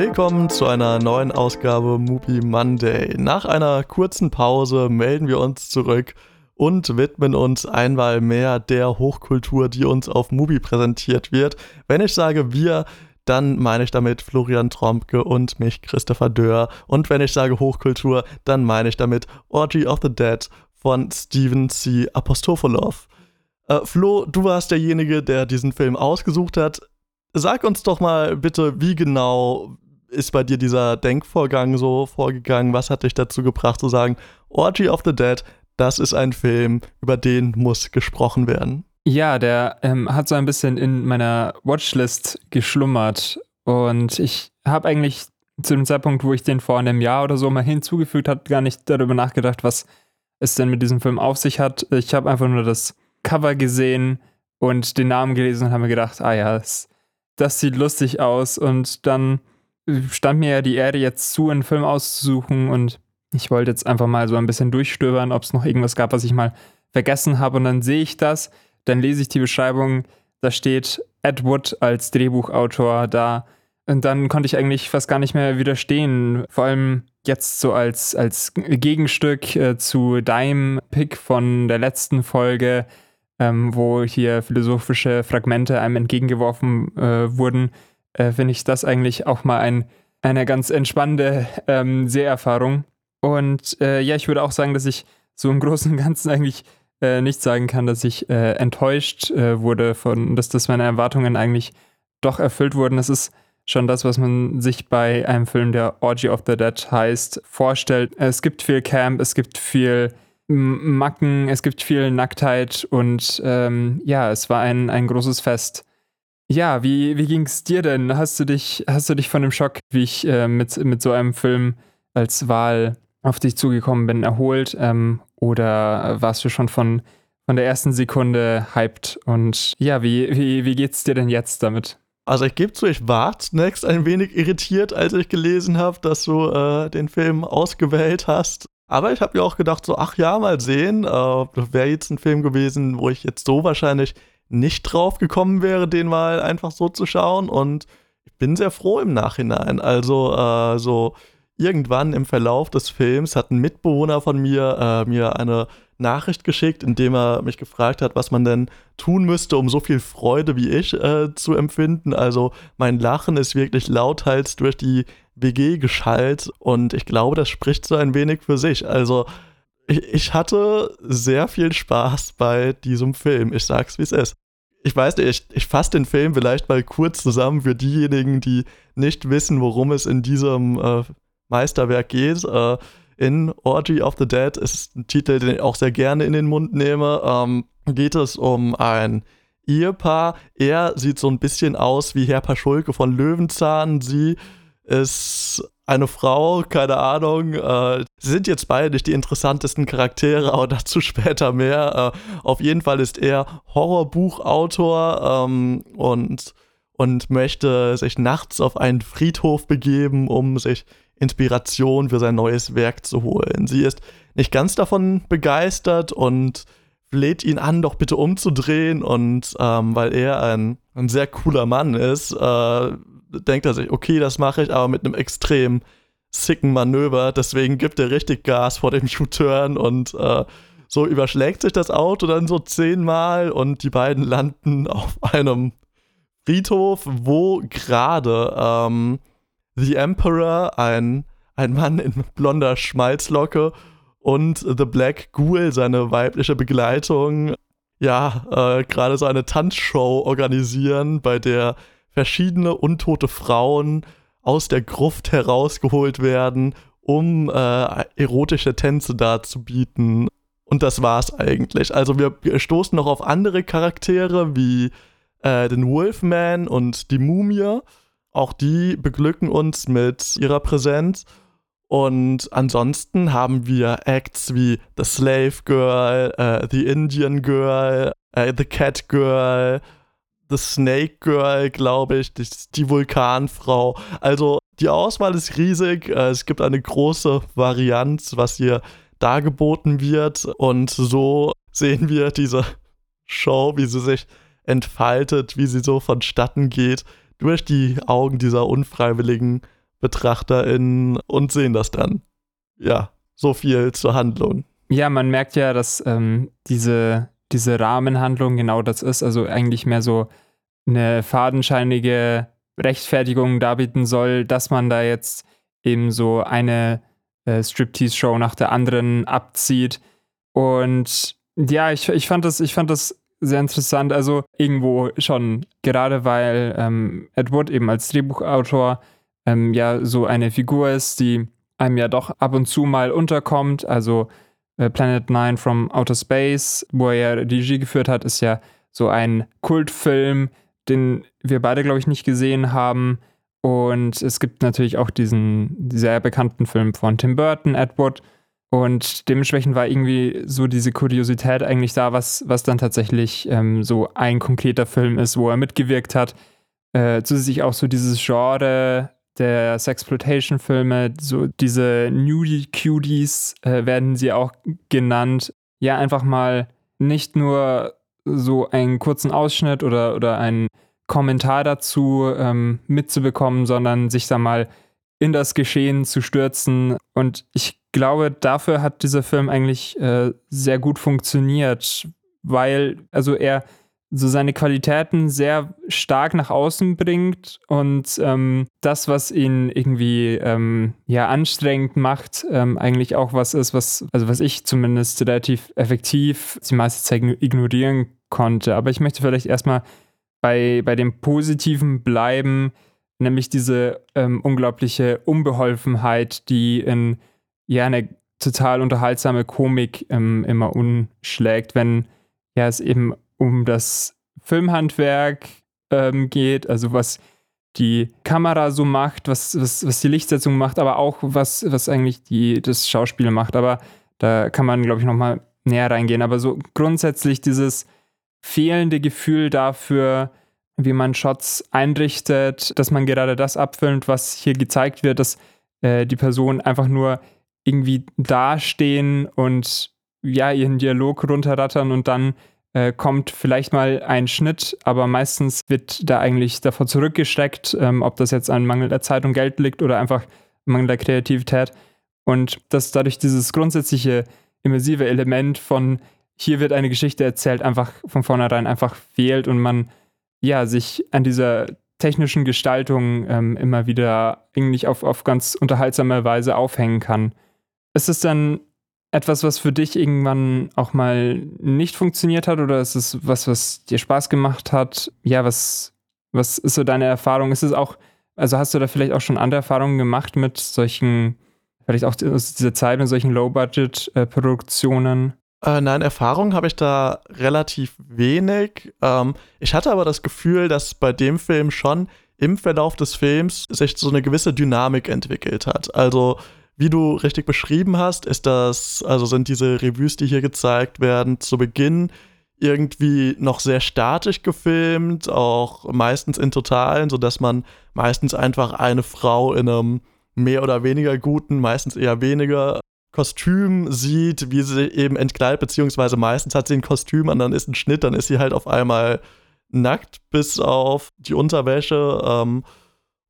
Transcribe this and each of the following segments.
Willkommen zu einer neuen Ausgabe Movie Monday. Nach einer kurzen Pause melden wir uns zurück und widmen uns einmal mehr der Hochkultur, die uns auf Movie präsentiert wird. Wenn ich sage wir, dann meine ich damit Florian Trompke und mich, Christopher Dörr. Und wenn ich sage Hochkultur, dann meine ich damit Orgy of the Dead von Steven C. Apostofolov. Äh, Flo, du warst derjenige, der diesen Film ausgesucht hat. Sag uns doch mal bitte, wie genau ist bei dir dieser Denkvorgang so vorgegangen? Was hat dich dazu gebracht zu sagen, Orgy of the Dead, das ist ein Film, über den muss gesprochen werden? Ja, der ähm, hat so ein bisschen in meiner Watchlist geschlummert und ich habe eigentlich zu dem Zeitpunkt, wo ich den vor einem Jahr oder so mal hinzugefügt habe, gar nicht darüber nachgedacht, was es denn mit diesem Film auf sich hat. Ich habe einfach nur das Cover gesehen und den Namen gelesen und habe mir gedacht, ah ja, das, das sieht lustig aus. Und dann stand mir ja die Erde jetzt zu, einen Film auszusuchen und ich wollte jetzt einfach mal so ein bisschen durchstöbern, ob es noch irgendwas gab, was ich mal vergessen habe. Und dann sehe ich das, dann lese ich die Beschreibung, da steht Ed Wood als Drehbuchautor da. Und dann konnte ich eigentlich fast gar nicht mehr widerstehen. Vor allem jetzt so als, als Gegenstück äh, zu deinem Pick von der letzten Folge, ähm, wo hier philosophische Fragmente einem entgegengeworfen äh, wurden, äh, finde ich das eigentlich auch mal ein, eine ganz entspannende ähm, Seherfahrung. Und äh, ja, ich würde auch sagen, dass ich so im Großen und Ganzen eigentlich äh, nicht sagen kann, dass ich äh, enttäuscht äh, wurde von, dass, dass meine Erwartungen eigentlich doch erfüllt wurden. Das ist schon das, was man sich bei einem Film, der Orgy of the Dead heißt, vorstellt. Es gibt viel Camp, es gibt viel Macken, es gibt viel Nacktheit und ähm, ja, es war ein, ein großes Fest. Ja, wie, wie ging es dir denn? Hast du dich, hast du dich von dem Schock, wie ich äh, mit, mit so einem Film als Wahl auf dich zugekommen bin, erholt? Ähm, oder warst du schon von, von der ersten Sekunde hyped? Und ja, wie, wie, wie geht's dir denn jetzt damit? Also ich gebe zu, ich war zunächst ein wenig irritiert, als ich gelesen habe, dass du äh, den Film ausgewählt hast. Aber ich habe mir auch gedacht, so, ach ja, mal sehen. Äh, das wäre jetzt ein Film gewesen, wo ich jetzt so wahrscheinlich nicht drauf gekommen wäre, den mal einfach so zu schauen. Und ich bin sehr froh im Nachhinein. Also, äh, so irgendwann im Verlauf des Films hat ein Mitbewohner von mir äh, mir eine Nachricht geschickt, in dem er mich gefragt hat, was man denn tun müsste, um so viel Freude wie ich äh, zu empfinden. Also mein Lachen ist wirklich lauthals durch die WG geschallt und ich glaube, das spricht so ein wenig für sich. Also ich, hatte sehr viel Spaß bei diesem Film. Ich sag's, wie es ist. Ich weiß nicht, ich, ich fasse den Film vielleicht mal kurz zusammen für diejenigen, die nicht wissen, worum es in diesem äh, Meisterwerk geht. Äh, in Orgy of the Dead ist ein Titel, den ich auch sehr gerne in den Mund nehme. Ähm, geht es um ein Ehepaar. Er sieht so ein bisschen aus wie Herr Paschulke von Löwenzahn. Sie ist eine Frau, keine Ahnung. Äh, sind jetzt beide nicht die interessantesten Charaktere, aber dazu später mehr. Äh, auf jeden Fall ist er Horrorbuchautor ähm, und, und möchte sich nachts auf einen Friedhof begeben, um sich Inspiration für sein neues Werk zu holen. Sie ist nicht ganz davon begeistert und fleht ihn an, doch bitte umzudrehen. Und ähm, weil er ein, ein sehr cooler Mann ist, äh, denkt er sich, okay, das mache ich, aber mit einem extrem sicken Manöver. Deswegen gibt er richtig Gas vor dem U-Turn und äh, so überschlägt sich das Auto dann so zehnmal und die beiden landen auf einem Friedhof, wo gerade ähm, The Emperor, ein, ein Mann in blonder Schmalzlocke, und The Black Ghoul, seine weibliche Begleitung, ja, äh, gerade so eine Tanzshow organisieren, bei der verschiedene untote Frauen aus der Gruft herausgeholt werden, um äh, erotische Tänze darzubieten. Und das war's eigentlich. Also wir, stoßen noch auf andere Charaktere wie äh, den Wolfman und die Mumie. Auch die beglücken uns mit ihrer Präsenz. Und ansonsten haben wir Acts wie The Slave Girl, äh, The Indian Girl, äh, The Cat Girl, The Snake Girl, glaube ich, die, die, Vulkanfrau. Also die Auswahl ist riesig. Äh, es gibt eine große Varianz, was hier dargeboten wird. Und so sehen wir diese Show, wie sie sich entfaltet, wie sie so vonstatten geht durch die Augen dieser unfreiwilligen BetrachterInnen und sehen das dann. Ja, so viel zur Handlung. Ja, man merkt ja, dass ähm, diese, diese Rahmenhandlung genau das ist. Also eigentlich mehr so eine fadenscheinige Rechtfertigung darbieten soll, dass man da jetzt eben so eine äh, Striptease-Show nach der anderen abzieht. Und ja, ich, ich, fand das, ich fand das sehr interessant. Also irgendwo schon, gerade weil ähm, Ed eben als Drehbuchautor ähm, ja so eine Figur ist, die einem ja doch ab und zu mal unterkommt. Also äh, Planet Nine from Outer Space, wo er ja Regie geführt hat, ist ja so ein Kultfilm, den wir beide, glaube ich, nicht gesehen haben. Und es gibt natürlich auch diesen sehr bekannten Film von Tim Burton, Edward. Und dementsprechend war irgendwie so diese Kuriosität eigentlich da, was, was dann tatsächlich ähm, so ein konkreter Film ist, wo er mitgewirkt hat. Äh, zusätzlich auch so dieses Genre der Sexploitation-Filme, so diese Nudie Cuties äh, werden sie auch genannt. Ja, einfach mal nicht nur so einen kurzen Ausschnitt oder, oder einen Kommentar dazu ähm, mitzubekommen, sondern sich da mal in das Geschehen zu stürzen. Und ich glaube, dafür hat dieser Film eigentlich äh, sehr gut funktioniert, weil, also er so seine Qualitäten sehr stark nach außen bringt und ähm, das, was ihn irgendwie ähm, ja anstrengend macht, ähm, eigentlich auch was ist, was, also was ich zumindest relativ effektiv die meiste Zeit ignorieren konnte. Aber ich möchte vielleicht erstmal bei, bei dem Positiven bleiben, nämlich diese ähm, unglaubliche Unbeholfenheit, die in ja eine total unterhaltsame Komik ähm, immer umschlägt, wenn ja es eben um das Filmhandwerk ähm, geht, also was die Kamera so macht, was, was, was die Lichtsetzung macht, aber auch was, was eigentlich die, das Schauspiel macht. Aber da kann man, glaube ich, nochmal näher reingehen. Aber so grundsätzlich dieses fehlende Gefühl dafür, wie man Shots einrichtet, dass man gerade das abfilmt, was hier gezeigt wird, dass äh, die Personen einfach nur irgendwie dastehen und ja, ihren Dialog runterrattern und dann äh, kommt vielleicht mal ein Schnitt, aber meistens wird da eigentlich davor zurückgesteckt, ähm, ob das jetzt an Mangel der Zeit und Geld liegt oder einfach Mangel der Kreativität. Und dass dadurch dieses grundsätzliche immersive Element von hier wird eine Geschichte erzählt, einfach von vornherein einfach fehlt und man ja sich an dieser technischen Gestaltung ähm, immer wieder eigentlich auf, auf ganz unterhaltsame Weise aufhängen kann. Ist es dann etwas, was für dich irgendwann auch mal nicht funktioniert hat oder ist es was, was dir Spaß gemacht hat? Ja, was, was ist so deine Erfahrung? Ist es auch, also hast du da vielleicht auch schon andere Erfahrungen gemacht mit solchen, vielleicht auch aus dieser Zeit mit solchen Low-Budget-Produktionen? Äh, nein, Erfahrung habe ich da relativ wenig. Ähm, ich hatte aber das Gefühl, dass bei dem Film schon im Verlauf des Films sich so eine gewisse Dynamik entwickelt hat. Also wie du richtig beschrieben hast, ist das, also sind diese Revues, die hier gezeigt werden, zu Beginn irgendwie noch sehr statisch gefilmt, auch meistens in Totalen, sodass man meistens einfach eine Frau in einem mehr oder weniger guten, meistens eher weniger Kostüm sieht, wie sie eben entkleidet, beziehungsweise meistens hat sie ein Kostüm und dann ist ein Schnitt, dann ist sie halt auf einmal nackt bis auf die Unterwäsche. Ähm,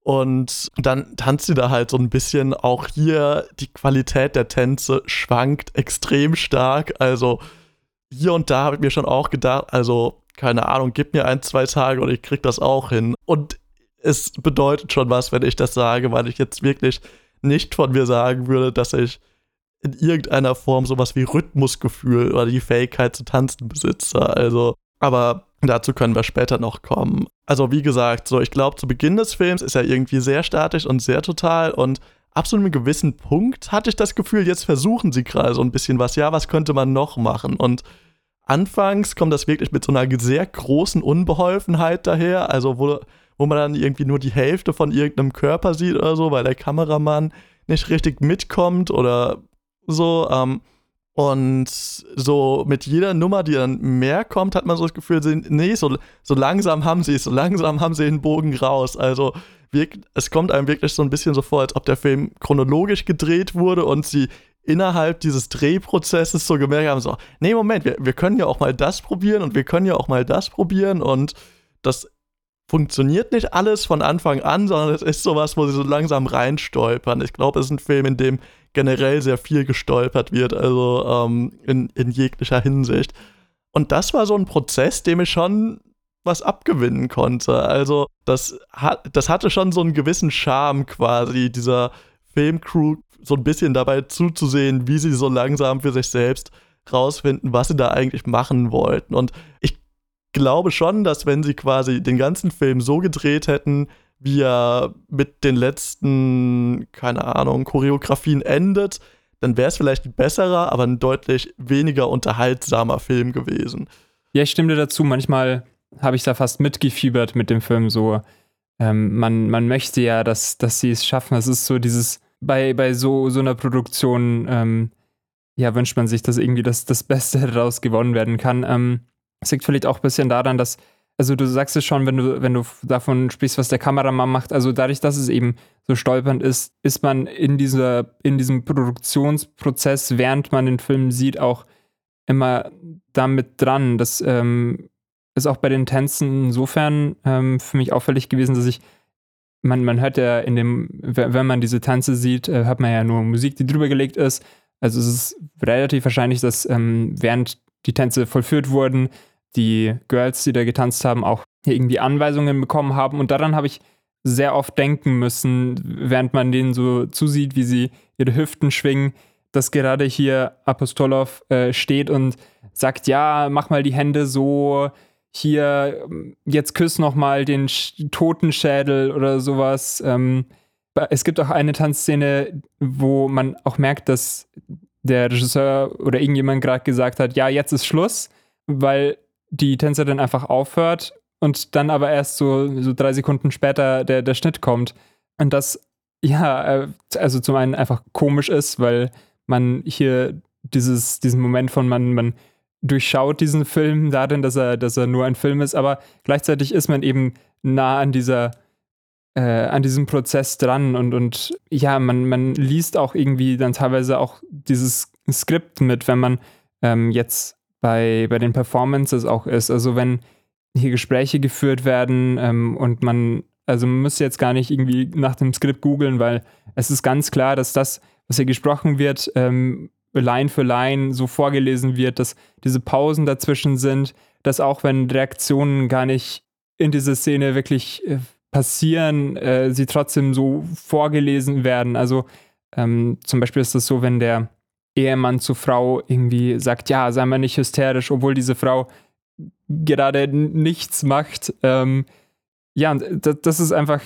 und dann tanzt sie da halt so ein bisschen. Auch hier die Qualität der Tänze schwankt extrem stark. Also hier und da habe ich mir schon auch gedacht, also keine Ahnung, gib mir ein, zwei Tage und ich krieg das auch hin. Und es bedeutet schon was, wenn ich das sage, weil ich jetzt wirklich nicht von mir sagen würde, dass ich in irgendeiner Form sowas wie Rhythmusgefühl oder die Fähigkeit zu tanzen besitze. Also, aber Dazu können wir später noch kommen. Also wie gesagt, so ich glaube, zu Beginn des Films ist er irgendwie sehr statisch und sehr total und ab so einem gewissen Punkt hatte ich das Gefühl, jetzt versuchen sie gerade so ein bisschen was. Ja, was könnte man noch machen? Und anfangs kommt das wirklich mit so einer sehr großen Unbeholfenheit daher, also wo, wo man dann irgendwie nur die Hälfte von irgendeinem Körper sieht oder so, weil der Kameramann nicht richtig mitkommt oder so. Ähm, und so mit jeder Nummer, die dann mehr kommt, hat man so das Gefühl, nee, so, so langsam haben sie es, so langsam haben sie den Bogen raus. Also es kommt einem wirklich so ein bisschen so vor, als ob der Film chronologisch gedreht wurde und sie innerhalb dieses Drehprozesses so gemerkt haben, so, nee, Moment, wir, wir können ja auch mal das probieren und wir können ja auch mal das probieren und das funktioniert nicht alles von Anfang an, sondern es ist sowas, wo sie so langsam reinstolpern. Ich glaube, es ist ein Film, in dem generell sehr viel gestolpert wird, also ähm, in, in jeglicher Hinsicht. Und das war so ein Prozess, dem ich schon was abgewinnen konnte. Also, das, das hatte schon so einen gewissen Charme quasi, dieser Filmcrew so ein bisschen dabei zuzusehen, wie sie so langsam für sich selbst rausfinden, was sie da eigentlich machen wollten. Und ich glaube schon, dass wenn sie quasi den ganzen Film so gedreht hätten, wie er mit den letzten, keine Ahnung, Choreografien endet, dann wäre es vielleicht ein besserer, aber ein deutlich weniger unterhaltsamer Film gewesen. Ja, ich stimme dir dazu. Manchmal habe ich da fast mitgefiebert mit dem Film. So, ähm, man, man möchte ja, dass, dass sie es schaffen. Es ist so dieses, bei, bei so, so einer Produktion, ähm, ja, wünscht man sich, dass irgendwie das, das Beste daraus gewonnen werden kann. Ähm, es liegt vielleicht auch ein bisschen daran, dass, also du sagst es schon, wenn du, wenn du davon sprichst, was der Kameramann macht, also dadurch, dass es eben so stolpernd ist, ist man in dieser, in diesem Produktionsprozess, während man den Film sieht, auch immer damit dran. Das ähm, ist auch bei den Tänzen insofern ähm, für mich auffällig gewesen, dass ich man, man hört ja in dem, wenn man diese Tänze sieht, äh, hört man ja nur Musik, die drüber gelegt ist. Also es ist relativ wahrscheinlich, dass ähm, während die Tänze vollführt wurden, die Girls, die da getanzt haben, auch irgendwie Anweisungen bekommen haben. Und daran habe ich sehr oft denken müssen, während man denen so zusieht, wie sie ihre Hüften schwingen, dass gerade hier Apostolov äh, steht und sagt, ja, mach mal die Hände so, hier, jetzt küss noch mal den Totenschädel oder sowas. Ähm, es gibt auch eine Tanzszene, wo man auch merkt, dass der Regisseur oder irgendjemand gerade gesagt hat, ja, jetzt ist Schluss, weil die Tänzerin einfach aufhört und dann aber erst so, so drei Sekunden später der, der Schnitt kommt. Und das, ja, äh, also zum einen einfach komisch ist, weil man hier dieses, diesen Moment von man, man durchschaut diesen Film darin, dass er, dass er nur ein Film ist, aber gleichzeitig ist man eben nah an dieser äh, an diesem Prozess dran und, und ja, man, man liest auch irgendwie dann teilweise auch dieses Skript mit, wenn man ähm, jetzt bei, bei den Performances auch ist. Also wenn hier Gespräche geführt werden ähm, und man, also man muss jetzt gar nicht irgendwie nach dem Skript googeln, weil es ist ganz klar, dass das, was hier gesprochen wird, ähm, Line für Line so vorgelesen wird, dass diese Pausen dazwischen sind, dass auch wenn Reaktionen gar nicht in diese Szene wirklich äh, passieren, äh, sie trotzdem so vorgelesen werden. Also ähm, zum Beispiel ist es so, wenn der Ehemann zur Frau irgendwie sagt, ja, sei mal nicht hysterisch, obwohl diese Frau gerade nichts macht. Ähm, ja, das, das ist einfach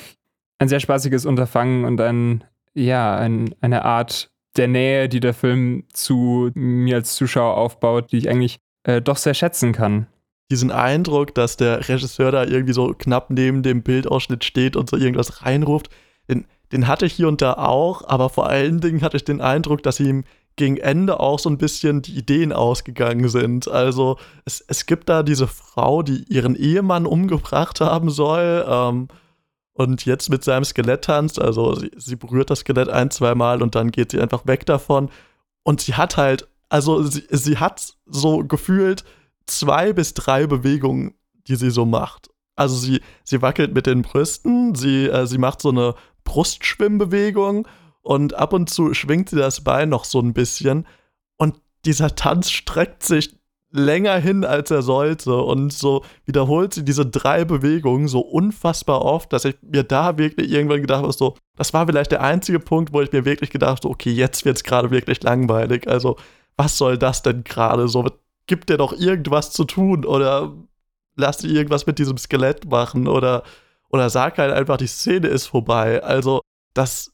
ein sehr spaßiges Unterfangen und ein, ja, ein, eine Art der Nähe, die der Film zu mir als Zuschauer aufbaut, die ich eigentlich äh, doch sehr schätzen kann. Diesen Eindruck, dass der Regisseur da irgendwie so knapp neben dem Bildausschnitt steht und so irgendwas reinruft, den, den hatte ich hier und da auch, aber vor allen Dingen hatte ich den Eindruck, dass ihm gegen Ende auch so ein bisschen die Ideen ausgegangen sind. Also es, es gibt da diese Frau, die ihren Ehemann umgebracht haben soll. Ähm, und jetzt mit seinem Skelett tanzt. Also sie, sie berührt das Skelett ein, zwei Mal und dann geht sie einfach weg davon. Und sie hat halt, also sie, sie hat so gefühlt zwei bis drei Bewegungen, die sie so macht. Also sie, sie wackelt mit den Brüsten, sie, äh, sie macht so eine Brustschwimmbewegung und ab und zu schwingt sie das Bein noch so ein bisschen. Und dieser Tanz streckt sich länger hin, als er sollte. Und so wiederholt sie diese drei Bewegungen so unfassbar oft, dass ich mir da wirklich irgendwann gedacht habe, so, das war vielleicht der einzige Punkt, wo ich mir wirklich gedacht habe, okay, jetzt wird es gerade wirklich langweilig. Also, was soll das denn gerade? So, gibt dir doch irgendwas zu tun oder lass dir irgendwas mit diesem Skelett machen oder, oder sag halt einfach, die Szene ist vorbei. Also, das.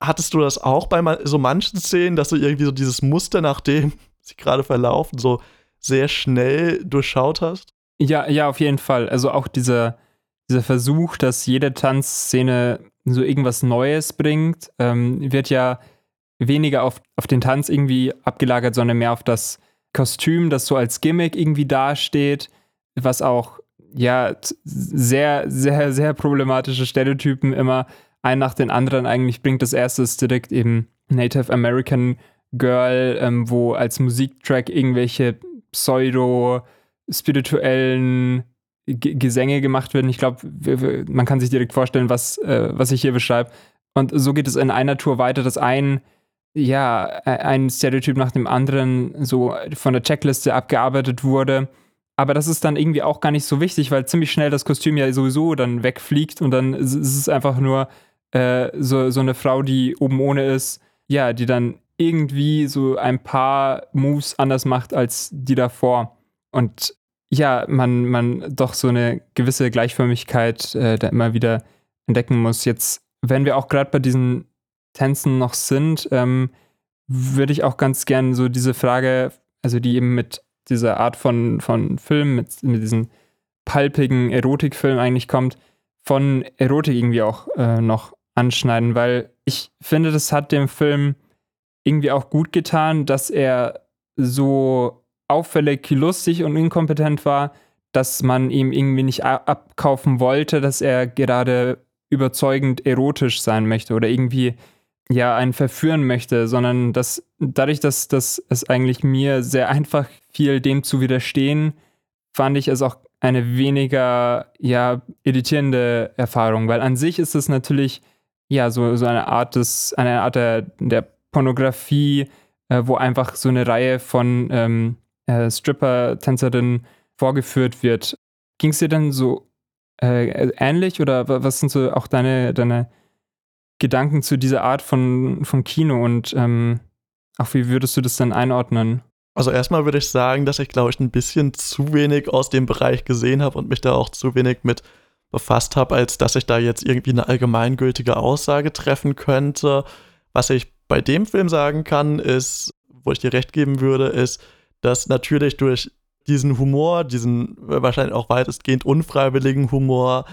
Hattest du das auch bei so manchen Szenen, dass du irgendwie so dieses Muster, nach dem sie gerade verlaufen, so sehr schnell durchschaut hast? Ja, ja, auf jeden Fall. Also auch dieser, dieser Versuch, dass jede Tanzszene so irgendwas Neues bringt, ähm, wird ja weniger auf, auf den Tanz irgendwie abgelagert, sondern mehr auf das Kostüm, das so als Gimmick irgendwie dasteht, was auch ja sehr, sehr, sehr problematische Stereotypen immer ein nach den anderen eigentlich bringt. Das erste ist direkt eben Native American Girl, ähm, wo als Musiktrack irgendwelche pseudo-spirituellen G Gesänge gemacht werden. Ich glaube, man kann sich direkt vorstellen, was, äh, was ich hier beschreibe. Und so geht es in einer Tour weiter, dass ein, ja, ein Stereotyp nach dem anderen so von der Checkliste abgearbeitet wurde. Aber das ist dann irgendwie auch gar nicht so wichtig, weil ziemlich schnell das Kostüm ja sowieso dann wegfliegt und dann ist es einfach nur äh, so, so eine Frau, die oben ohne ist, ja, die dann irgendwie so ein paar Moves anders macht als die davor. Und ja, man, man doch so eine gewisse Gleichförmigkeit äh, da immer wieder entdecken muss. Jetzt, wenn wir auch gerade bei diesen Tänzen noch sind, ähm, würde ich auch ganz gern so diese Frage, also die eben mit dieser Art von, von Film, mit, mit diesen palpigen Erotikfilm eigentlich kommt, von Erotik irgendwie auch äh, noch anschneiden, weil ich finde, das hat dem Film irgendwie auch gut getan, dass er so auffällig lustig und inkompetent war, dass man ihm irgendwie nicht abkaufen wollte, dass er gerade überzeugend erotisch sein möchte oder irgendwie ja einen verführen möchte, sondern dass dadurch, dass, dass es eigentlich mir sehr einfach fiel, dem zu widerstehen, fand ich es auch eine weniger ja irritierende Erfahrung, weil an sich ist es natürlich ja so, so eine Art des eine Art der, der Pornografie, äh, wo einfach so eine Reihe von ähm, äh, Stripper-Tänzerinnen vorgeführt wird. Ging es dir denn so äh, ähnlich oder was sind so auch deine, deine Gedanken zu dieser Art von, von Kino und ähm, auch wie würdest du das dann einordnen? Also erstmal würde ich sagen, dass ich glaube ich ein bisschen zu wenig aus dem Bereich gesehen habe und mich da auch zu wenig mit befasst habe, als dass ich da jetzt irgendwie eine allgemeingültige Aussage treffen könnte. Was ich bei dem Film sagen kann, ist, wo ich dir recht geben würde, ist, dass natürlich durch diesen Humor, diesen wahrscheinlich auch weitestgehend unfreiwilligen Humor,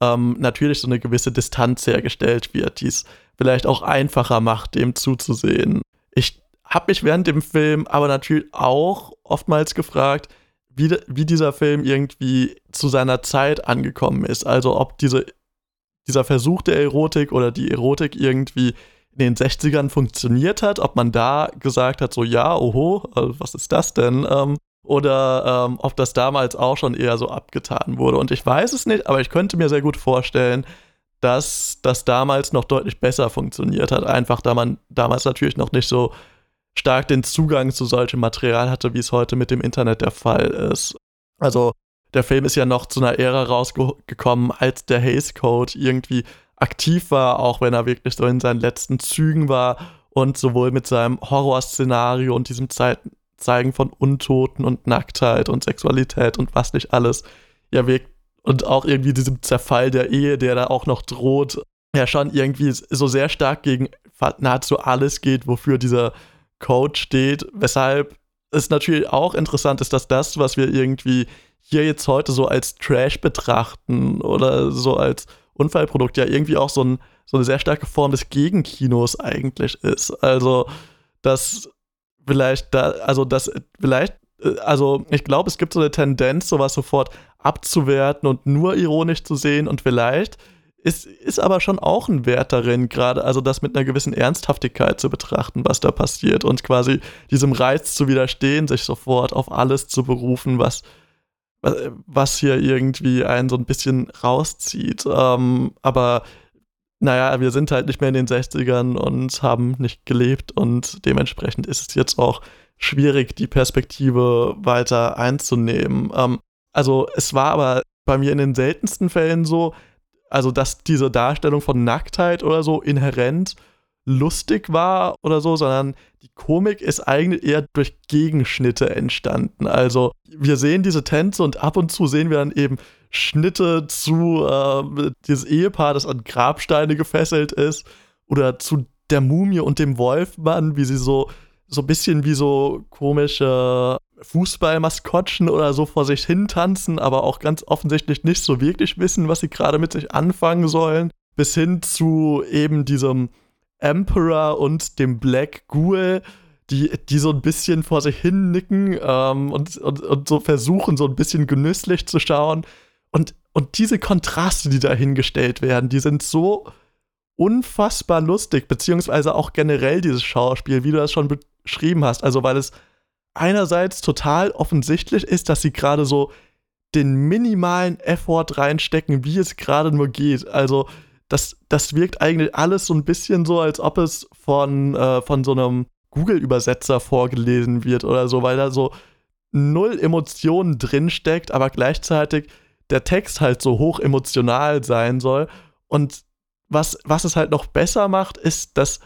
ähm, natürlich so eine gewisse Distanz hergestellt wird, die es vielleicht auch einfacher macht, dem zuzusehen. Ich habe mich während dem Film aber natürlich auch oftmals gefragt, wie, wie dieser Film irgendwie zu seiner Zeit angekommen ist. Also ob diese, dieser Versuch der Erotik oder die Erotik irgendwie in den 60ern funktioniert hat, ob man da gesagt hat, so ja, oho, also was ist das denn? Ähm, oder ähm, ob das damals auch schon eher so abgetan wurde. Und ich weiß es nicht, aber ich könnte mir sehr gut vorstellen, dass das damals noch deutlich besser funktioniert hat. Einfach da man damals natürlich noch nicht so stark den Zugang zu solchem Material hatte, wie es heute mit dem Internet der Fall ist. Also der Film ist ja noch zu einer Ära rausgekommen, als der Haze Code irgendwie aktiv war, auch wenn er wirklich so in seinen letzten Zügen war und sowohl mit seinem Horrorszenario und diesem Ze Zeigen von Untoten und Nacktheit und Sexualität und was nicht alles ja wirkt und auch irgendwie diesem Zerfall der Ehe, der da auch noch droht, ja schon irgendwie so sehr stark gegen nahezu alles geht, wofür dieser Code steht, weshalb es natürlich auch interessant ist, dass das, was wir irgendwie hier jetzt heute so als Trash betrachten oder so als Unfallprodukt ja irgendwie auch so, ein, so eine sehr starke Form des Gegenkinos eigentlich ist. Also, dass vielleicht da, also das vielleicht, äh, also ich glaube, es gibt so eine Tendenz, sowas sofort abzuwerten und nur ironisch zu sehen und vielleicht ist, ist aber schon auch ein Wert darin, gerade also das mit einer gewissen Ernsthaftigkeit zu betrachten, was da passiert und quasi diesem Reiz zu widerstehen, sich sofort auf alles zu berufen, was, was hier irgendwie einen so ein bisschen rauszieht. Ähm, aber naja, wir sind halt nicht mehr in den 60ern und haben nicht gelebt und dementsprechend ist es jetzt auch schwierig, die Perspektive weiter einzunehmen. Ähm, also es war aber bei mir in den seltensten Fällen so, also dass diese Darstellung von Nacktheit oder so inhärent lustig war oder so, sondern die Komik ist eigentlich eher durch Gegenschnitte entstanden. Also wir sehen diese Tänze und ab und zu sehen wir dann eben Schnitte zu äh, dieses Ehepaar, das an Grabsteine gefesselt ist oder zu der Mumie und dem Wolfmann, wie sie so so ein bisschen wie so komische Fußballmaskottchen oder so vor sich hin tanzen, aber auch ganz offensichtlich nicht so wirklich wissen, was sie gerade mit sich anfangen sollen, bis hin zu eben diesem Emperor und dem Black Ghoul, die, die so ein bisschen vor sich hin nicken ähm, und, und, und so versuchen, so ein bisschen genüsslich zu schauen. Und, und diese Kontraste, die da hingestellt werden, die sind so unfassbar lustig, beziehungsweise auch generell dieses Schauspiel, wie du das schon beschrieben hast. Also, weil es einerseits total offensichtlich ist, dass sie gerade so den minimalen Effort reinstecken, wie es gerade nur geht. Also das, das wirkt eigentlich alles so ein bisschen so, als ob es von, äh, von so einem Google-Übersetzer vorgelesen wird oder so, weil da so null Emotionen drinsteckt, aber gleichzeitig der Text halt so hoch emotional sein soll. Und was, was es halt noch besser macht, ist, dass,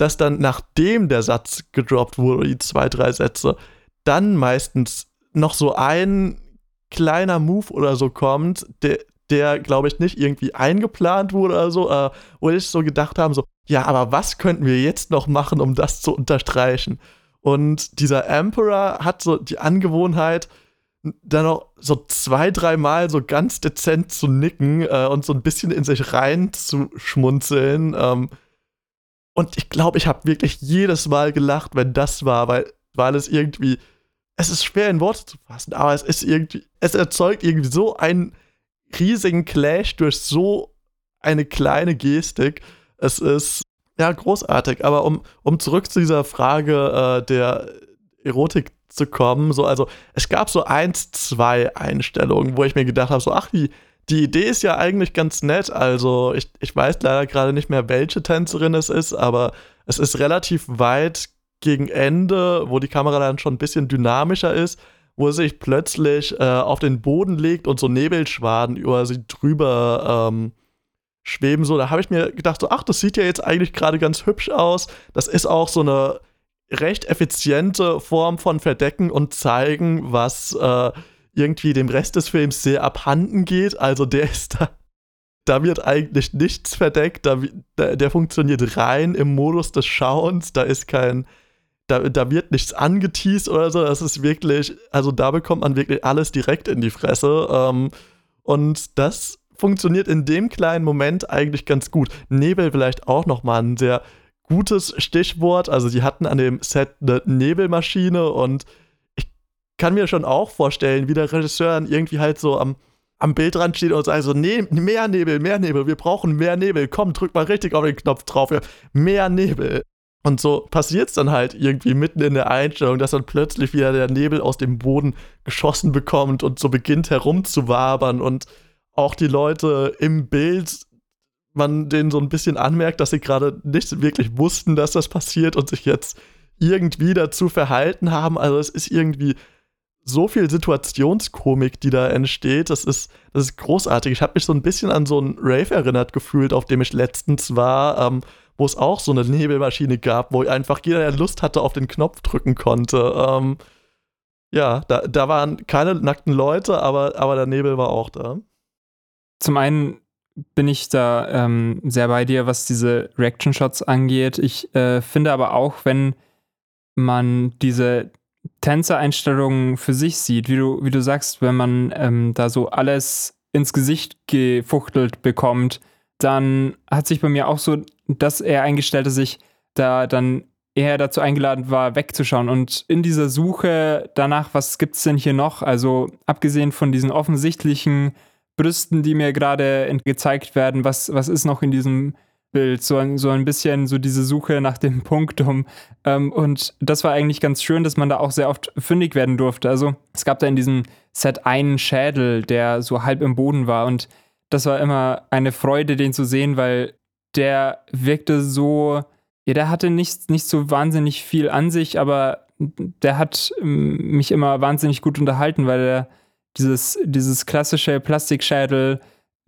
dass dann nachdem der Satz gedroppt wurde, die zwei, drei Sätze, dann meistens noch so ein kleiner Move oder so kommt, der, der glaube ich, nicht irgendwie eingeplant wurde oder so, äh, wo ich so gedacht habe, so, ja, aber was könnten wir jetzt noch machen, um das zu unterstreichen? Und dieser Emperor hat so die Angewohnheit, dann noch so zwei, dreimal so ganz dezent zu nicken äh, und so ein bisschen in sich rein zu schmunzeln. Ähm, und ich glaube, ich habe wirklich jedes Mal gelacht, wenn das war, weil, weil es irgendwie, es ist schwer in Worte zu fassen, aber es ist irgendwie, es erzeugt irgendwie so einen riesigen Clash durch so eine kleine Gestik. Es ist ja großartig. Aber um, um zurück zu dieser Frage äh, der Erotik zu kommen, so, also es gab so eins, zwei Einstellungen, wo ich mir gedacht habe, so, ach, die, die Idee ist ja eigentlich ganz nett. Also, ich, ich weiß leider gerade nicht mehr, welche Tänzerin es ist, aber es ist relativ weit gegen Ende, wo die Kamera dann schon ein bisschen dynamischer ist wo sie sich plötzlich äh, auf den Boden legt und so Nebelschwaden über sie drüber ähm, schweben. So, da habe ich mir gedacht, so, ach, das sieht ja jetzt eigentlich gerade ganz hübsch aus. Das ist auch so eine recht effiziente Form von Verdecken und zeigen, was äh, irgendwie dem Rest des Films sehr abhanden geht. Also der ist da. Da wird eigentlich nichts verdeckt, da, der, funktioniert rein im Modus des Schauens, da ist kein, da, da wird nichts angeteased oder so. Das ist wirklich, also da bekommt man wirklich alles direkt in die Fresse. Ähm, und das funktioniert in dem kleinen Moment eigentlich ganz gut. Nebel vielleicht auch nochmal ein sehr gutes Stichwort. Also die hatten an dem Set eine Nebelmaschine und kann mir schon auch vorstellen, wie der Regisseur dann irgendwie halt so am, am Bildrand steht und sagt so, nee, mehr Nebel, mehr Nebel, wir brauchen mehr Nebel, komm, drück mal richtig auf den Knopf drauf, mehr Nebel. Und so passiert es dann halt irgendwie mitten in der Einstellung, dass dann plötzlich wieder der Nebel aus dem Boden geschossen bekommt und so beginnt herumzuwabern und auch die Leute im Bild, man denen so ein bisschen anmerkt, dass sie gerade nicht wirklich wussten, dass das passiert und sich jetzt irgendwie dazu verhalten haben. Also es ist irgendwie so viel Situationskomik, die da entsteht. Das ist, das ist großartig. Ich habe mich so ein bisschen an so einen Rave erinnert gefühlt, auf dem ich letztens war. Ähm, wo es auch so eine Nebelmaschine gab, wo einfach jeder, der Lust hatte, auf den Knopf drücken konnte. Ähm, ja, da, da waren keine nackten Leute, aber, aber der Nebel war auch da. Zum einen bin ich da ähm, sehr bei dir, was diese Reaction-Shots angeht. Ich äh, finde aber auch, wenn man diese Tänzereinstellungen für sich sieht, wie du, wie du sagst, wenn man ähm, da so alles ins Gesicht gefuchtelt bekommt, dann hat sich bei mir auch so das eher eingestellt, dass ich da dann eher dazu eingeladen war, wegzuschauen. Und in dieser Suche danach, was gibt es denn hier noch? Also abgesehen von diesen offensichtlichen Brüsten, die mir gerade gezeigt werden, was, was ist noch in diesem Bild? So ein, so ein bisschen so diese Suche nach dem Punktum. Ähm, und das war eigentlich ganz schön, dass man da auch sehr oft fündig werden durfte. Also es gab da in diesem Set einen Schädel, der so halb im Boden war und das war immer eine Freude, den zu sehen, weil der wirkte so, ja, der hatte nicht, nicht so wahnsinnig viel an sich, aber der hat ähm, mich immer wahnsinnig gut unterhalten, weil er dieses, dieses klassische Plastikschädel,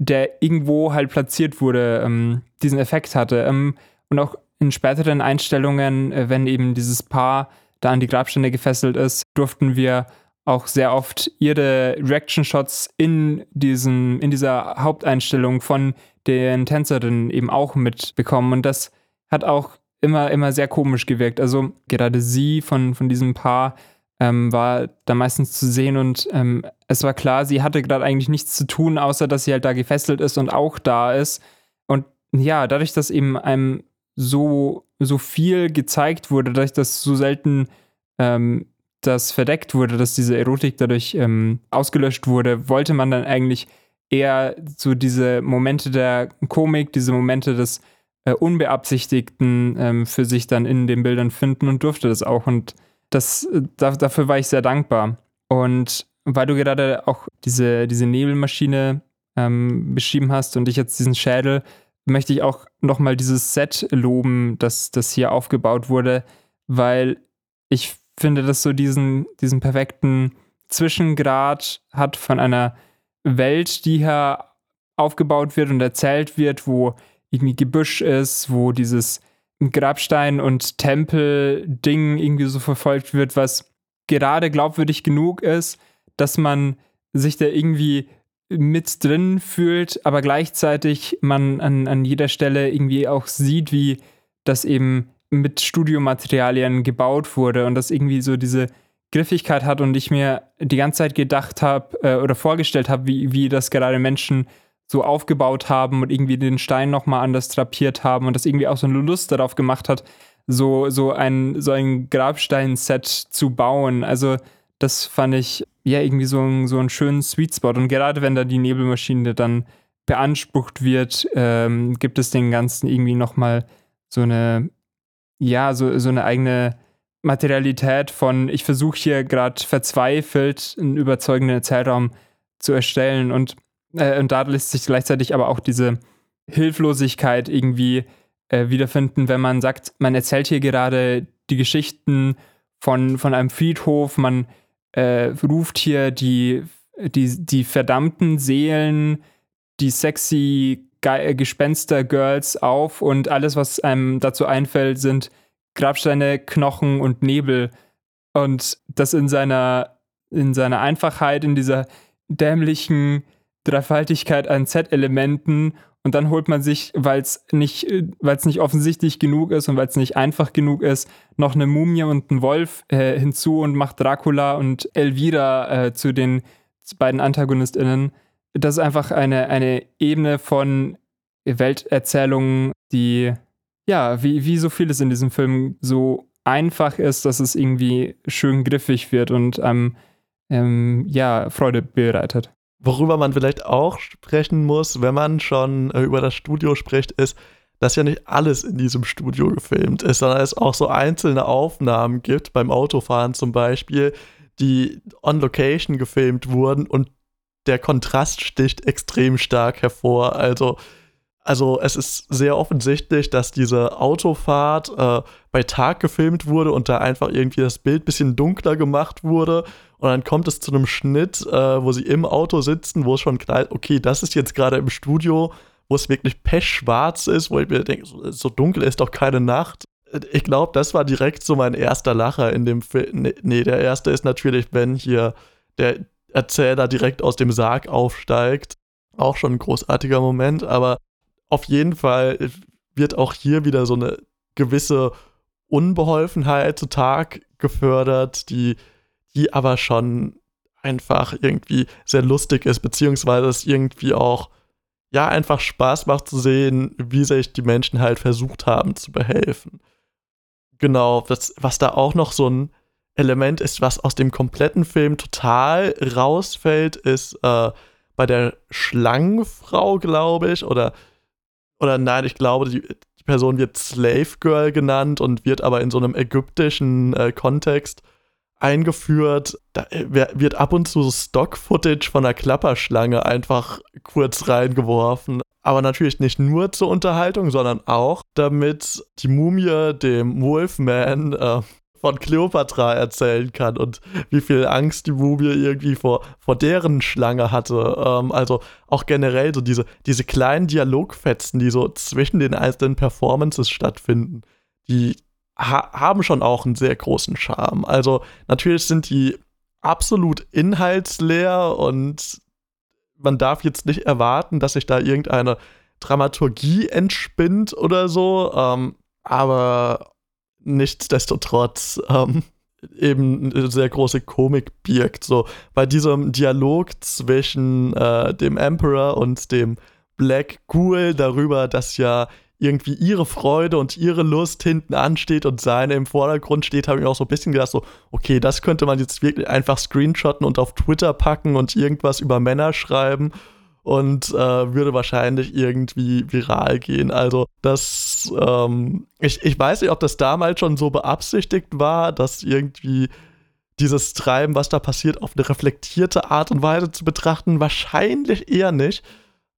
der irgendwo halt platziert wurde, ähm, diesen Effekt hatte. Ähm, und auch in späteren Einstellungen, äh, wenn eben dieses Paar da an die Grabstelle gefesselt ist, durften wir auch sehr oft ihre Reaction-Shots in, in dieser Haupteinstellung von den Tänzerinnen eben auch mitbekommen. Und das hat auch immer, immer sehr komisch gewirkt. Also gerade sie von, von diesem Paar ähm, war da meistens zu sehen und ähm, es war klar, sie hatte gerade eigentlich nichts zu tun, außer dass sie halt da gefesselt ist und auch da ist. Und ja, dadurch, dass eben einem so, so viel gezeigt wurde, dadurch, dass so selten ähm, das verdeckt wurde, dass diese Erotik dadurch ähm, ausgelöscht wurde, wollte man dann eigentlich eher so diese Momente der Komik, diese Momente des äh, Unbeabsichtigten ähm, für sich dann in den Bildern finden und durfte das auch. Und das, äh, da, dafür war ich sehr dankbar. Und weil du gerade auch diese, diese Nebelmaschine ähm, beschrieben hast und ich jetzt diesen Schädel, möchte ich auch nochmal dieses Set loben, das, das hier aufgebaut wurde, weil ich finde, dass so diesen, diesen perfekten Zwischengrad hat von einer Welt, die hier aufgebaut wird und erzählt wird, wo irgendwie Gebüsch ist, wo dieses Grabstein- und Tempel-Ding irgendwie so verfolgt wird, was gerade glaubwürdig genug ist, dass man sich da irgendwie mit drin fühlt, aber gleichzeitig man an, an jeder Stelle irgendwie auch sieht, wie das eben mit Studiomaterialien gebaut wurde und das irgendwie so diese Griffigkeit hat und ich mir die ganze Zeit gedacht habe äh, oder vorgestellt habe, wie, wie das gerade Menschen so aufgebaut haben und irgendwie den Stein nochmal anders drapiert haben und das irgendwie auch so eine Lust darauf gemacht hat, so, so ein, so ein Grabstein-Set zu bauen. Also das fand ich ja irgendwie so, ein, so einen schönen Sweet Spot. Und gerade wenn da die Nebelmaschine dann beansprucht wird, ähm, gibt es den Ganzen irgendwie nochmal so eine, ja, so, so eine eigene Materialität von, ich versuche hier gerade verzweifelt einen überzeugenden Erzählraum zu erstellen und äh, und da lässt sich gleichzeitig aber auch diese Hilflosigkeit irgendwie äh, wiederfinden, wenn man sagt, man erzählt hier gerade die Geschichten von, von einem Friedhof, man äh, ruft hier die, die, die verdammten Seelen, die sexy Ge Gespenster-Girls auf und alles, was einem dazu einfällt, sind Grabsteine, Knochen und Nebel. Und das in seiner, in seiner Einfachheit, in dieser dämlichen Dreifaltigkeit an Z-Elementen und dann holt man sich, weil es nicht, nicht offensichtlich genug ist und weil es nicht einfach genug ist, noch eine Mumie und einen Wolf äh, hinzu und macht Dracula und Elvira äh, zu den beiden AntagonistInnen. Das ist einfach eine, eine Ebene von Welterzählungen, die, ja, wie, wie so vieles in diesem Film so einfach ist, dass es irgendwie schön griffig wird und einem, ähm, ja, Freude bereitet. Worüber man vielleicht auch sprechen muss, wenn man schon äh, über das Studio spricht, ist, dass ja nicht alles in diesem Studio gefilmt ist, sondern es auch so einzelne Aufnahmen gibt, beim Autofahren zum Beispiel, die on Location gefilmt wurden und der Kontrast sticht extrem stark hervor. Also, also es ist sehr offensichtlich, dass diese Autofahrt äh, bei Tag gefilmt wurde und da einfach irgendwie das Bild bisschen dunkler gemacht wurde und dann kommt es zu einem Schnitt, äh, wo sie im Auto sitzen, wo es schon ist, okay, das ist jetzt gerade im Studio, wo es wirklich pechschwarz ist, wo ich mir denke, so, so dunkel ist doch keine Nacht. Ich glaube, das war direkt so mein erster Lacher in dem Film. Nee, nee, der erste ist natürlich, wenn hier der Erzähler direkt aus dem Sarg aufsteigt. Auch schon ein großartiger Moment, aber auf jeden Fall wird auch hier wieder so eine gewisse Unbeholfenheit zutage gefördert, die die aber schon einfach irgendwie sehr lustig ist, beziehungsweise es irgendwie auch, ja, einfach Spaß macht zu sehen, wie sich die Menschen halt versucht haben zu behelfen. Genau, das, was da auch noch so ein Element ist, was aus dem kompletten Film total rausfällt, ist äh, bei der Schlangenfrau, glaube ich, oder, oder nein, ich glaube, die, die Person wird Slave Girl genannt und wird aber in so einem ägyptischen äh, Kontext eingeführt. Da äh, wird ab und zu Stock-Footage von einer Klapperschlange einfach kurz reingeworfen. Aber natürlich nicht nur zur Unterhaltung, sondern auch, damit die Mumie dem Wolfman äh, von Cleopatra erzählen kann und wie viel Angst die Mumie irgendwie vor, vor deren Schlange hatte. Ähm, also auch generell so diese, diese kleinen Dialogfetzen, die so zwischen den einzelnen Performances stattfinden, die, ha haben schon auch einen sehr großen Charme. Also natürlich sind die absolut inhaltsleer und man darf jetzt nicht erwarten, dass sich da irgendeine Dramaturgie entspinnt oder so, ähm, aber nichtsdestotrotz ähm, eben eine sehr große Komik birgt. So bei diesem Dialog zwischen äh, dem Emperor und dem Black Ghoul darüber, dass ja irgendwie ihre Freude und ihre Lust hinten ansteht und seine im Vordergrund steht, habe ich auch so ein bisschen gedacht, so, okay, das könnte man jetzt wirklich einfach screenshotten und auf Twitter packen und irgendwas über Männer schreiben und äh, würde wahrscheinlich irgendwie viral gehen. Also das, ähm, ich, ich weiß nicht, ob das damals schon so beabsichtigt war, dass irgendwie dieses Treiben, was da passiert, auf eine reflektierte Art und Weise zu betrachten? Wahrscheinlich eher nicht,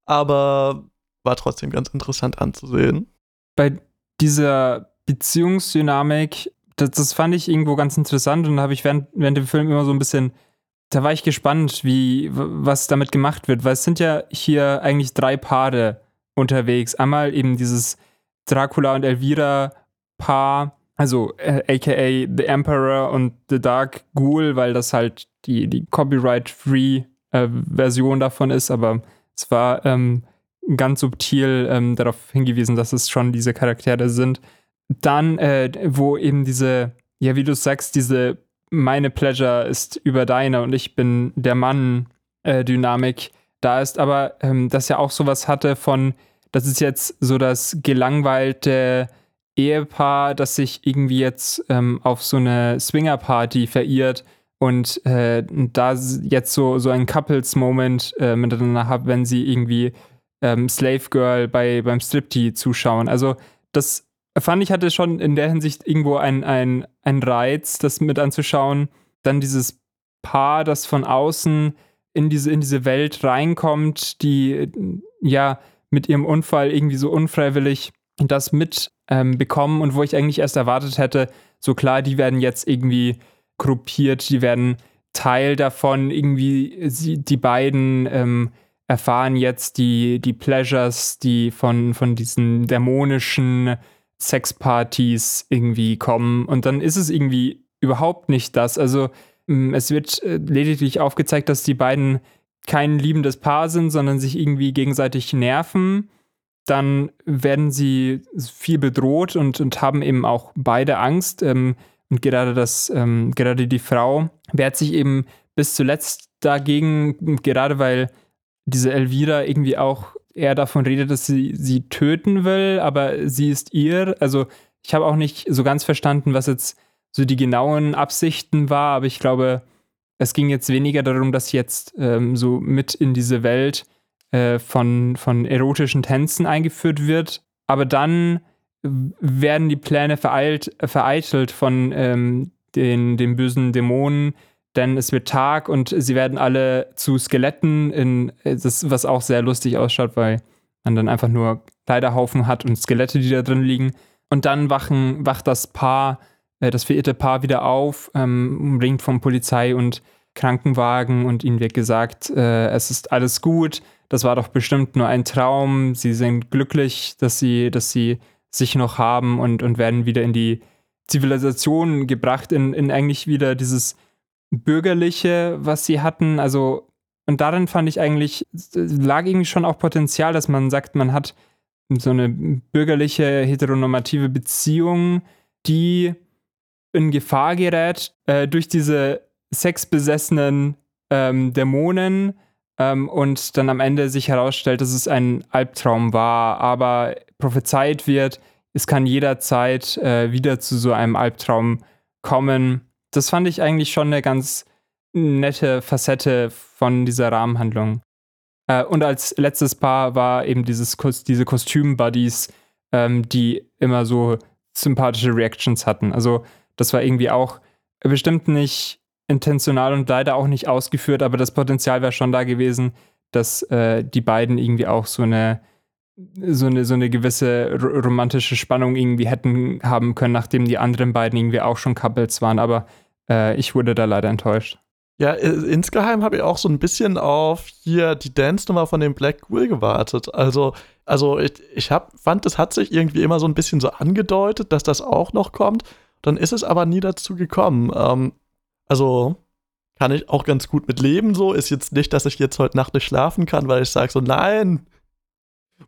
aber war trotzdem ganz interessant anzusehen. Bei dieser Beziehungsdynamik, das, das fand ich irgendwo ganz interessant und habe ich während, während dem Film immer so ein bisschen, da war ich gespannt, wie, was damit gemacht wird, weil es sind ja hier eigentlich drei Paare unterwegs. Einmal eben dieses Dracula und Elvira Paar, also äh, aka The Emperor und The Dark Ghoul, weil das halt die, die Copyright-Free äh, Version davon ist, aber es war ähm, ganz subtil ähm, darauf hingewiesen, dass es schon diese Charaktere sind. Dann, äh, wo eben diese, ja, wie du sagst, diese meine Pleasure ist über deine und ich bin der Mann-Dynamik äh, da ist, aber ähm, das ja auch sowas hatte von, das ist jetzt so das gelangweilte Ehepaar, das sich irgendwie jetzt ähm, auf so eine Swinger-Party verirrt und äh, da jetzt so, so ein Couples-Moment äh, miteinander hat, wenn sie irgendwie ähm, Slave Girl bei, beim Striptee zuschauen. Also das fand ich hatte schon in der Hinsicht irgendwo ein, ein, ein Reiz, das mit anzuschauen. Dann dieses Paar, das von außen in diese, in diese Welt reinkommt, die ja mit ihrem Unfall irgendwie so unfreiwillig das mitbekommen ähm, und wo ich eigentlich erst erwartet hätte, so klar, die werden jetzt irgendwie gruppiert, die werden Teil davon, irgendwie sie, die beiden ähm, erfahren jetzt die, die Pleasures, die von, von diesen dämonischen Sexpartys irgendwie kommen. Und dann ist es irgendwie überhaupt nicht das. Also mm, es wird äh, lediglich aufgezeigt, dass die beiden kein liebendes Paar sind, sondern sich irgendwie gegenseitig nerven. Dann werden sie viel bedroht und, und haben eben auch beide Angst. Ähm, und gerade das, ähm, gerade die Frau wehrt sich eben bis zuletzt dagegen, gerade weil diese Elvira irgendwie auch eher davon redet, dass sie sie töten will, aber sie ist ihr. Also ich habe auch nicht so ganz verstanden, was jetzt so die genauen Absichten war, aber ich glaube, es ging jetzt weniger darum, dass sie jetzt ähm, so mit in diese Welt äh, von, von erotischen Tänzen eingeführt wird. Aber dann werden die Pläne vereilt, vereitelt von ähm, den, den bösen Dämonen, denn es wird Tag und sie werden alle zu Skeletten in das, was auch sehr lustig ausschaut, weil man dann einfach nur Kleiderhaufen hat und Skelette, die da drin liegen. Und dann wachen, wacht das Paar, äh, das verirrte Paar wieder auf, ähm, umringt von Polizei und Krankenwagen und ihnen wird gesagt, äh, es ist alles gut, das war doch bestimmt nur ein Traum, sie sind glücklich, dass sie, dass sie sich noch haben und, und werden wieder in die Zivilisation gebracht, in, in eigentlich wieder dieses Bürgerliche, was sie hatten. Also, und darin fand ich eigentlich, lag irgendwie schon auch Potenzial, dass man sagt, man hat so eine bürgerliche, heteronormative Beziehung, die in Gefahr gerät äh, durch diese sexbesessenen ähm, Dämonen ähm, und dann am Ende sich herausstellt, dass es ein Albtraum war, aber prophezeit wird, es kann jederzeit äh, wieder zu so einem Albtraum kommen das fand ich eigentlich schon eine ganz nette Facette von dieser Rahmenhandlung. Äh, und als letztes Paar war eben dieses diese Kostüm-Buddies, ähm, die immer so sympathische Reactions hatten. Also das war irgendwie auch bestimmt nicht intentional und leider auch nicht ausgeführt, aber das Potenzial wäre schon da gewesen, dass äh, die beiden irgendwie auch so eine so eine, so eine gewisse romantische Spannung irgendwie hätten haben können, nachdem die anderen beiden irgendwie auch schon Couples waren. Aber äh, ich wurde da leider enttäuscht. Ja, insgeheim habe ich auch so ein bisschen auf hier die Dance-Nummer von dem Black Ghoul gewartet. Also, also ich, ich hab, fand, es hat sich irgendwie immer so ein bisschen so angedeutet, dass das auch noch kommt. Dann ist es aber nie dazu gekommen. Ähm, also kann ich auch ganz gut mit leben so. Ist jetzt nicht, dass ich jetzt heute Nacht nicht schlafen kann, weil ich sage so, nein,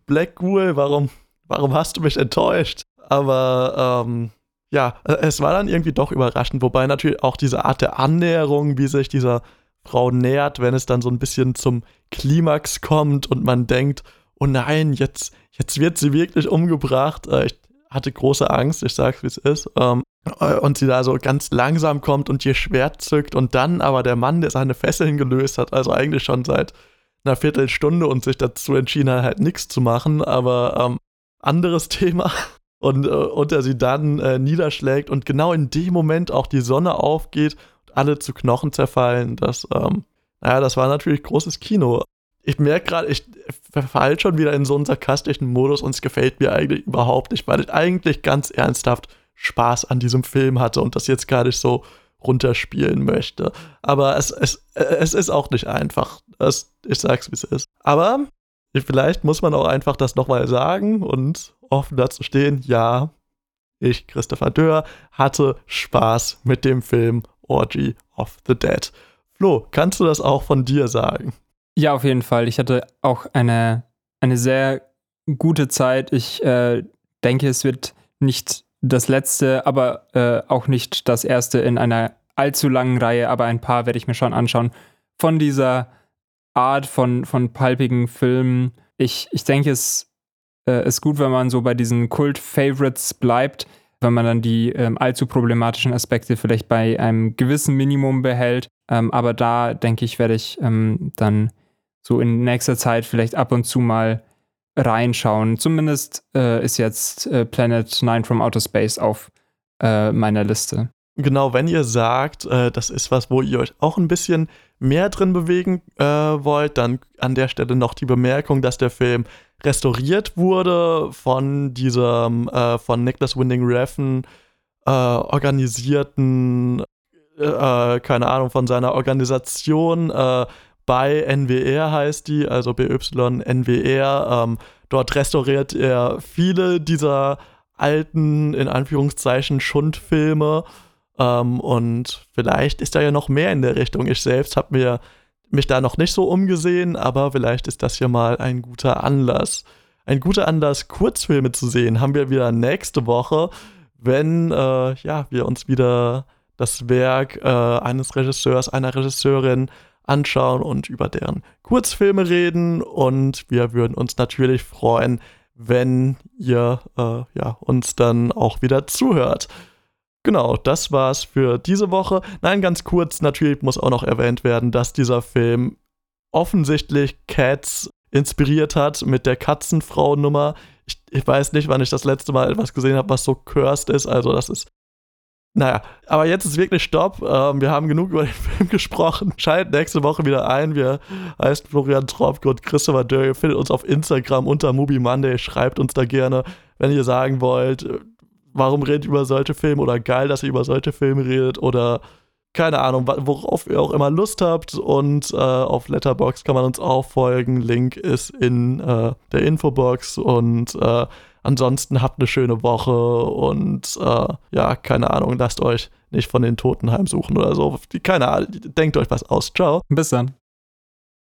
Black Ghoul, warum, warum hast du mich enttäuscht? Aber ähm, ja, äh, es war dann irgendwie doch überraschend, wobei natürlich auch diese Art der Annäherung, wie sich dieser Frau nähert, wenn es dann so ein bisschen zum Klimax kommt und man denkt, oh nein, jetzt, jetzt wird sie wirklich umgebracht. Äh, ich hatte große Angst, ich sag's wie es ist. Ähm, äh, und sie da so ganz langsam kommt und ihr Schwert zückt und dann aber der Mann, der seine Fesseln gelöst hat, also eigentlich schon seit einer Viertelstunde und sich dazu entschieden hat, halt nichts zu machen, aber ähm, anderes Thema und äh, unter sie dann äh, niederschlägt und genau in dem Moment auch die Sonne aufgeht und alle zu Knochen zerfallen. Das, ähm, naja, das war natürlich großes Kino. Ich merke gerade, ich verfall schon wieder in so einen sarkastischen Modus und es gefällt mir eigentlich überhaupt nicht, weil ich eigentlich ganz ernsthaft Spaß an diesem Film hatte und das jetzt gar nicht so runterspielen möchte. Aber es, es, es ist auch nicht einfach. Das, ich sag's, wie es ist. Aber vielleicht muss man auch einfach das nochmal sagen und offen dazu stehen, ja, ich, Christopher Dörr, hatte Spaß mit dem Film Orgy of the Dead. Flo, kannst du das auch von dir sagen? Ja, auf jeden Fall. Ich hatte auch eine, eine sehr gute Zeit. Ich äh, denke, es wird nicht das letzte, aber äh, auch nicht das erste in einer allzu langen Reihe, aber ein paar werde ich mir schon anschauen. Von dieser Art von, von palpigen Filmen. Ich, ich denke, es äh, ist gut, wenn man so bei diesen Kult-Favorites bleibt, wenn man dann die ähm, allzu problematischen Aspekte vielleicht bei einem gewissen Minimum behält. Ähm, aber da, denke ich, werde ich ähm, dann so in nächster Zeit vielleicht ab und zu mal reinschauen. Zumindest äh, ist jetzt äh, Planet 9 from Outer Space auf äh, meiner Liste. Genau, wenn ihr sagt, äh, das ist was, wo ihr euch auch ein bisschen mehr drin bewegen äh, wollt, dann an der Stelle noch die Bemerkung, dass der Film restauriert wurde von diesem äh, von Nicholas Winding Refn organisierten, keine Ahnung, von seiner Organisation bei NWR heißt die, also BYNWR. Ähm, dort restauriert er viele dieser alten, in Anführungszeichen, Schundfilme. Ähm, und vielleicht ist da ja noch mehr in der Richtung. Ich selbst habe mir mich da noch nicht so umgesehen, aber vielleicht ist das ja mal ein guter Anlass. Ein guter Anlass, Kurzfilme zu sehen, haben wir wieder nächste Woche, wenn äh, ja, wir uns wieder das Werk äh, eines Regisseurs, einer Regisseurin anschauen und über deren Kurzfilme reden. Und wir würden uns natürlich freuen, wenn ihr äh, ja, uns dann auch wieder zuhört. Genau, das war's für diese Woche. Nein, ganz kurz, natürlich muss auch noch erwähnt werden, dass dieser Film offensichtlich Cats inspiriert hat mit der Katzenfrau-Nummer. Ich, ich, weiß nicht, wann ich das letzte Mal etwas gesehen habe, was so cursed ist. Also, das ist naja, aber jetzt ist wirklich Stopp. Ähm, wir haben genug über den Film gesprochen. Schaltet nächste Woche wieder ein. Wir heißen Florian Tropke und Christopher Dörr. Ihr findet uns auf Instagram unter Movie Monday. Schreibt uns da gerne, wenn ihr sagen wollt, warum redet ihr über solche Filme oder geil, dass ihr über solche Filme redet oder keine Ahnung, worauf ihr auch immer Lust habt. Und äh, auf Letterbox kann man uns auch folgen. Link ist in äh, der Infobox und äh, Ansonsten habt eine schöne Woche und äh, ja, keine Ahnung, lasst euch nicht von den Toten heimsuchen oder so. Keine Ahnung, denkt euch was aus. Ciao. Bis dann.